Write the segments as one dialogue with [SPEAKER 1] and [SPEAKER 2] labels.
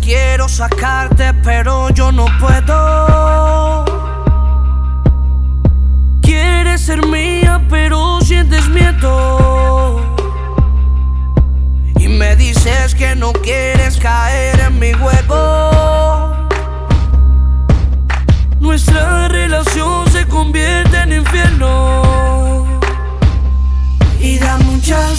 [SPEAKER 1] quiero sacarte, pero yo no puedo. Quieres ser mía, pero sientes miedo. Y me dices que no quieres caer en mi juego. Nuestra relación se convierte en infierno. Y da mucha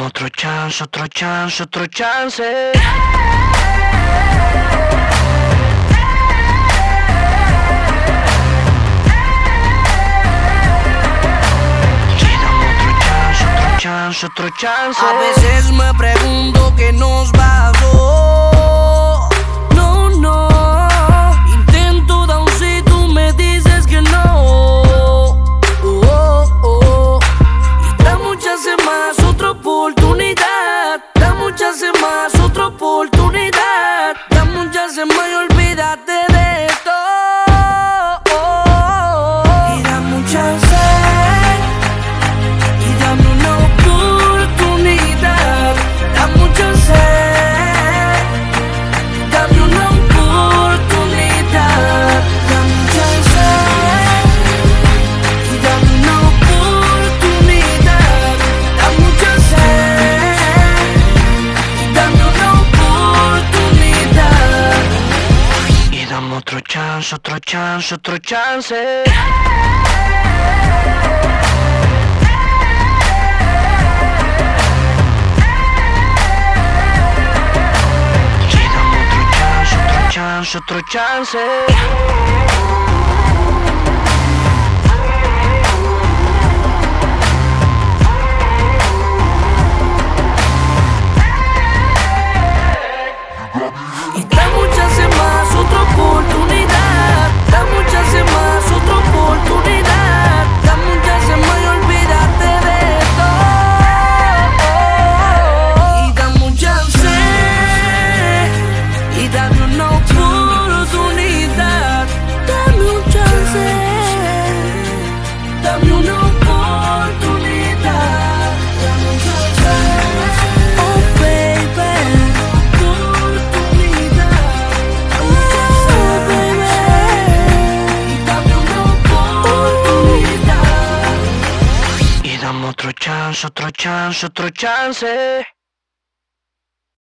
[SPEAKER 1] dame otro chance, otro chance, otro chance. Chance, otro chance. A veces me pregunto qué nos pasó. Muchas más otra oportunidad. Otro chance, otro chance, otro chance. Chance, otro chance, chance, otro chance, otro chance.